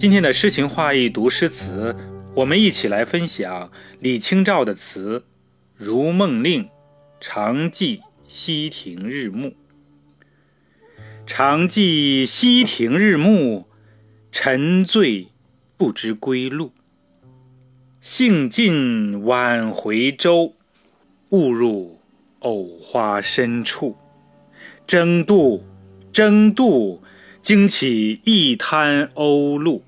今天的诗情画意读诗词，我们一起来分享李清照的词《如梦令·常记溪亭日暮》。常记溪亭日暮，沉醉不知归路。兴尽晚回舟，误入藕花深处。争渡，争渡，惊起一滩鸥鹭。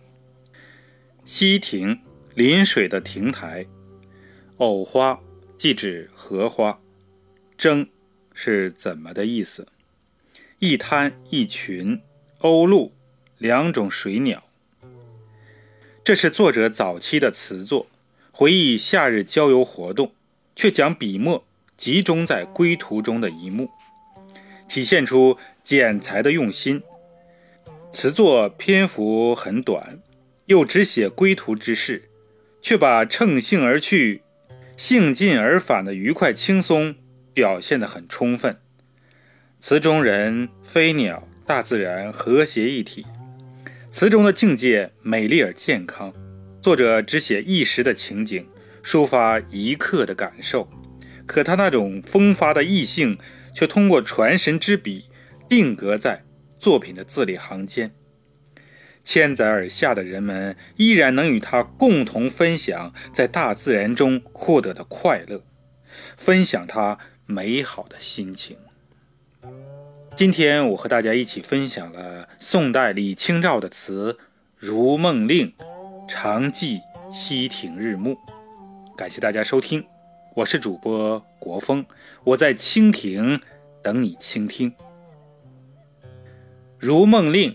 溪亭，临水的亭台。藕花，即指荷花。争，是怎么的意思？一滩，一群。鸥鹭，两种水鸟。这是作者早期的词作，回忆夏日郊游活动，却将笔墨集中在归途中的一幕。体现出剪裁的用心。词作篇幅很短，又只写归途之事，却把乘兴而去、兴尽而返的愉快轻松表现得很充分。词中人、飞鸟、大自然和谐一体，词中的境界美丽而健康。作者只写一时的情景，抒发一刻的感受，可他那种风发的意境。却通过传神之笔，定格在作品的字里行间。千载而下的人们依然能与他共同分享在大自然中获得的快乐，分享他美好的心情。今天我和大家一起分享了宋代李清照的词《如梦令·常记溪亭日暮》，感谢大家收听。我是主播国风，我在蜻蜓等你倾听。《如梦令》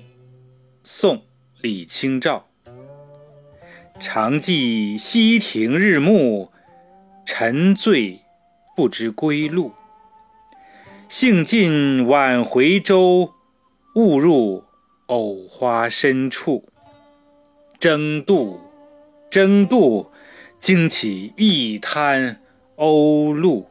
宋·李清照。常记溪亭日暮，沉醉不知归路。兴尽晚回舟，误入藕花深处。争渡，争渡，惊起一滩。鸥鹭。